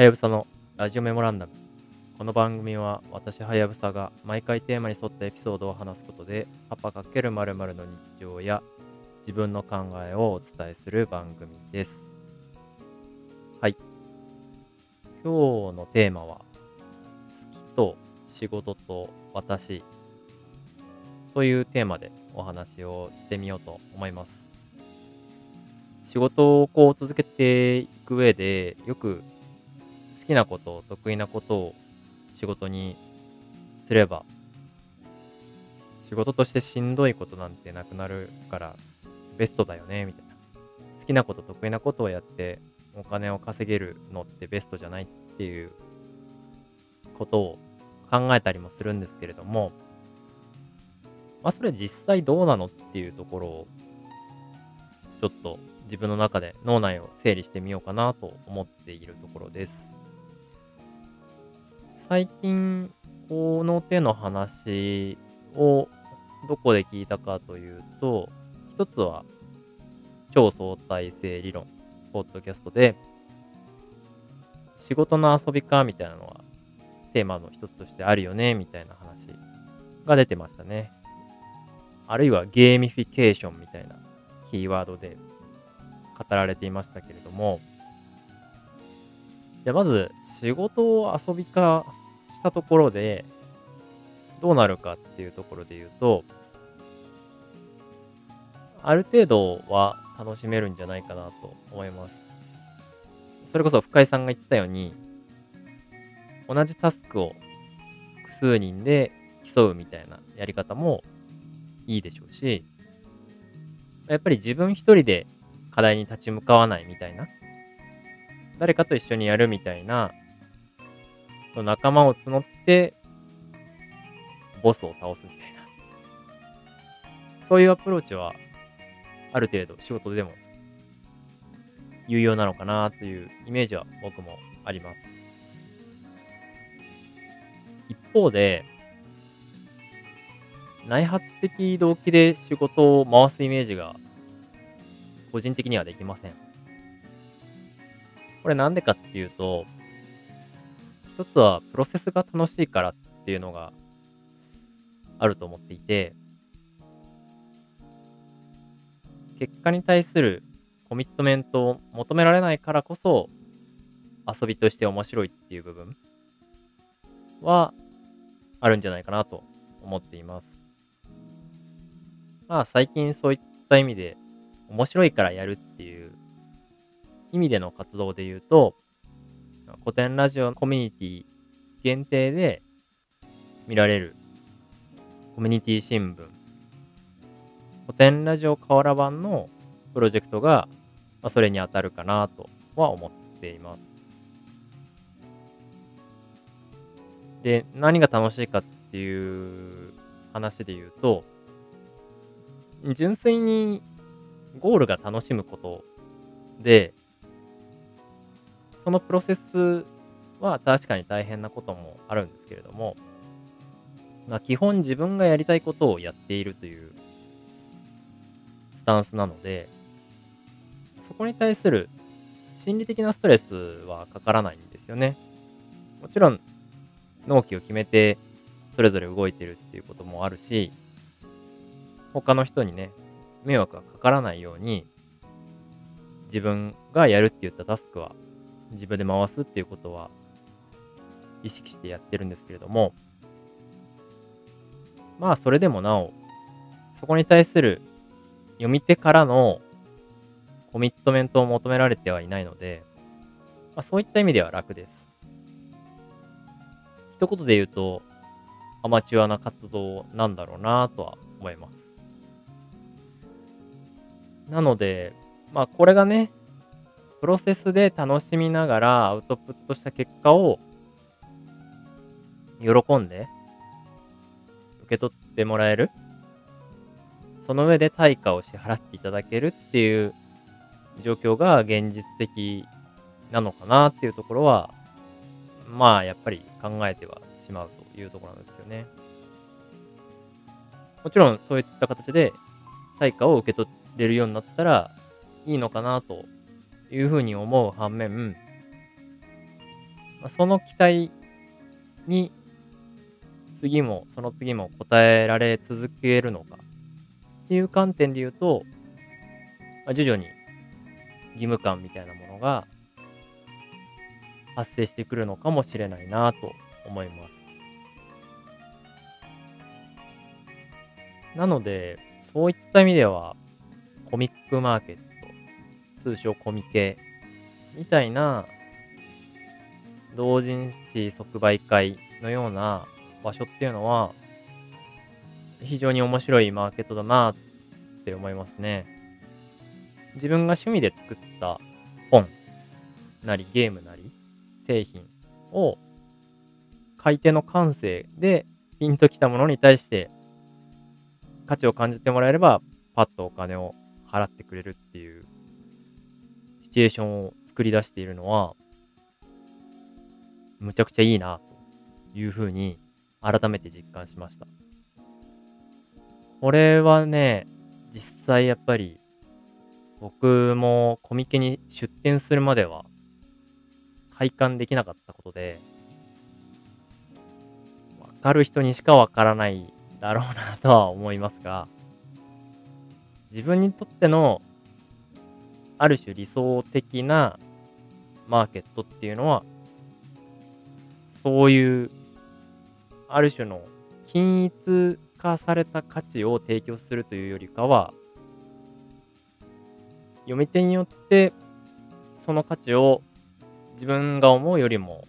はやぶさのラジオメモランダム。この番組は私はやぶさが毎回テーマに沿ったエピソードを話すことで、パパ×〇〇の日常や自分の考えをお伝えする番組です。はい。今日のテーマは、好きと仕事と私というテーマでお話をしてみようと思います。仕事をこう続けていく上で、よくきなこと、得意なことを仕事にすれば、仕事としてしんどいことなんてなくなるから、ベストだよね、みたいな。好きなこと、得意なことをやって、お金を稼げるのってベストじゃないっていうことを考えたりもするんですけれども、まあそれ実際どうなのっていうところを、ちょっと自分の中で脳内を整理してみようかなと思っているところです。最近、この手の話をどこで聞いたかというと、一つは超相対性理論、ポッドキャストで、仕事の遊びかみたいなのはテーマの一つとしてあるよねみたいな話が出てましたね。あるいはゲーミフィケーションみたいなキーワードで語られていましたけれども、じゃあまず仕事を遊び化したところでどうなるかっていうところで言うと、ある程度は楽しめるんじゃないかなと思います。それこそ深井さんが言ってたように、同じタスクを複数人で競うみたいなやり方もいいでしょうし、やっぱり自分一人で課題に立ち向かわないみたいな、誰かと一緒にやるみたいな、仲間を募って、ボスを倒すみたいな。そういうアプローチは、ある程度仕事でも有用なのかなというイメージは僕もあります。一方で、内発的動機で仕事を回すイメージが個人的にはできません。これなんでかっていうと、一つはプロセスが楽しいからっていうのがあると思っていて、結果に対するコミットメントを求められないからこそ遊びとして面白いっていう部分はあるんじゃないかなと思っています。まあ最近そういった意味で面白いからやるっていう意味での活動で言うと古典ラジオコミュニティ限定で見られるコミュニティ新聞古典ラジオ河原版のプロジェクトが、まあ、それに当たるかなとは思っています。で、何が楽しいかっていう話で言うと、純粋にゴールが楽しむことで、そのプロセスは確かに大変なこともあるんですけれども、まあ、基本自分がやりたいことをやっているというスタンスなので、そこに対する心理的なストレスはかからないんですよね。もちろん、納期を決めてそれぞれ動いてるっていうこともあるし、他の人にね、迷惑がかからないように、自分がやるって言ったタスクは自分で回すっていうことは意識してやってるんですけれども、まあそれでもなお、そこに対する読み手からのコミットメントを求められてはいないので、まあ、そういった意味では楽です。一言で言うと、アマチュアな活動なんだろうなとは思います。なので、まあこれがね、プロセスで楽しみながらアウトプットした結果を喜んで受け取ってもらえるその上で対価を支払っていただけるっていう状況が現実的なのかなっていうところは、まあやっぱり考えてはしまうというところなんですよね。もちろんそういった形で対価を受け取れるようになったらいいのかなというふうに思う反面、ま、その期待に次もその次も答えられ続けるのかっていう観点で言うと、ま、徐々に義務感みたいなものが発生してくるのかもしれないなと思います。なので、そういった意味では、コミックマーケット、通称コミケみたいな同人誌即売会のような場所っていうのは、非常に面白いマーケットだなって思いますね。自分が趣味で作った本なりゲームなり製品を買い手の感性でピンときたものに対して価値を感じてもらえればパッとお金を払ってくれるっていうシチュエーションを作り出しているのはむちゃくちゃいいなというふうに改めて実感しました。これはね、実際やっぱり僕もコミケに出店するまでは体感できなかったことで、わかる人にしかわからないだろうなとは思いますが、自分にとってのある種理想的なマーケットっていうのはそういう、ある種の均一化された価値を提供するというよりかは、読み手によってその価値を自分が思うよりも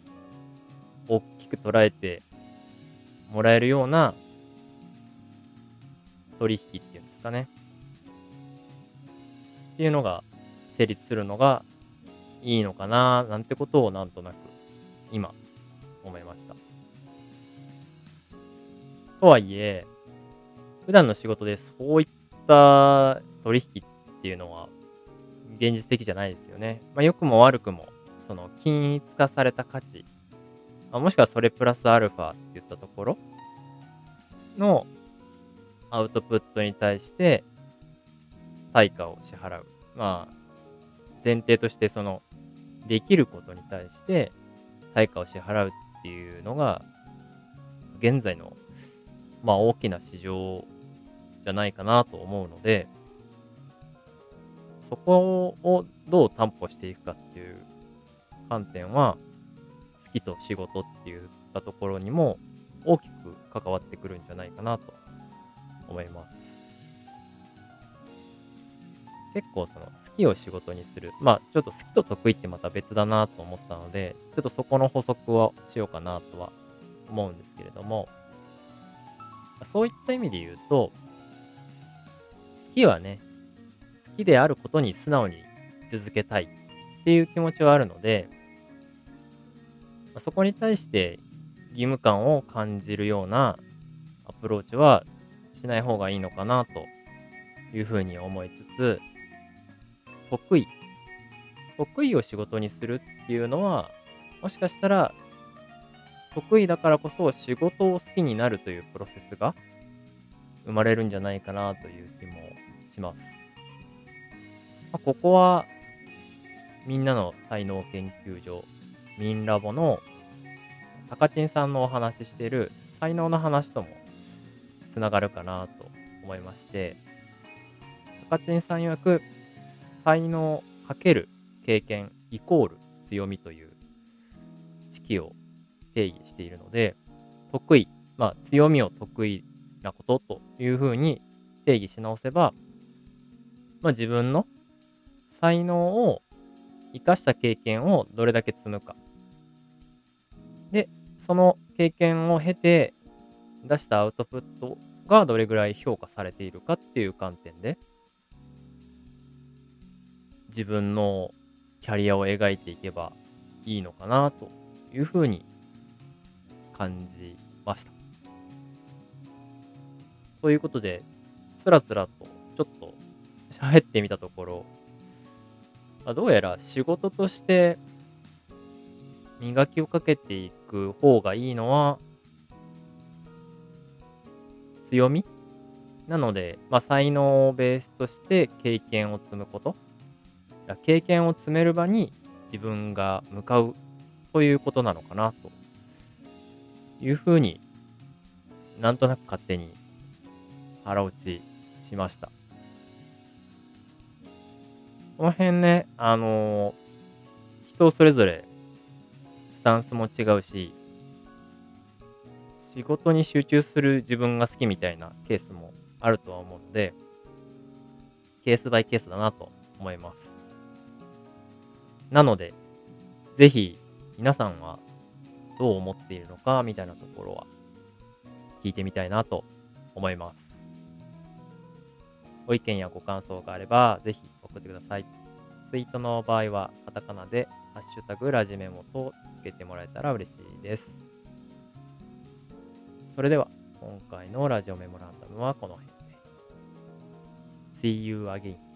大きく捉えてもらえるような取引っていうんですかね。っていうのが成立するのがいいのかななんてことをなんとなく今思いました。とはいえ、普段の仕事でそういった取引っていうのは現実的じゃないですよね。まあ、良くも悪くも、その均一化された価値、まあ、もしくはそれプラスアルファって言ったところのアウトプットに対して対価を支払う。まあ、前提としてそのできることに対して対価を支払うっていうのが、現在の、まあ、大きな市場じゃないかなと思うので、そこをどう担保していくかっていう観点は、好きと仕事って言ったところにも大きく関わってくるんじゃないかなと思います。結構そのきを仕事にする。まあちょっと好きと得意ってまた別だなと思ったので、ちょっとそこの補足をしようかなとは思うんですけれども、そういった意味で言うと、好きはね、好きであることに素直に続けたいっていう気持ちはあるので、そこに対して義務感を感じるようなアプローチはしない方がいいのかなというふうに思いつつ、得意。得意を仕事にするっていうのは、もしかしたら、得意だからこそ仕事を好きになるというプロセスが生まれるんじゃないかなという気もします。まあ、ここは、みんなの才能研究所、ミンラボの高知さんのお話ししてる才能の話ともつながるかなと思いまして、高知さん曰く、才能かける経験イコール強みという式を定義しているので、得意、まあ強みを得意なことというふうに定義し直せば、まあ自分の才能を生かした経験をどれだけ積むか。で、その経験を経て出したアウトプットがどれぐらい評価されているかっていう観点で、自分のキャリアを描いていけばいいのかなというふうに感じました。ということで、つらつらとちょっと喋ってみたところ、あどうやら仕事として磨きをかけていく方がいいのは強み？なので、まあ、才能をベースとして経験を積むこと経験を積める場に自分が向かうそういうことなのかな、というふうになんとなく勝手に腹落ちしました。この辺ね、あのー、人それぞれスタンスも違うし、仕事に集中する自分が好きみたいなケースもあるとは思うので、ケースバイケースだなと思います。なので、ぜひ皆さんはどう思っているのかみたいなところは聞いてみたいなと思います。ご意見やご感想があれば、ぜひ送ってください。ツイートの場合は、カタカナで、ハッシュタグラジメモとつけてもらえたら嬉しいです。それでは、今回のラジオメモランダムはこの辺で。See you again.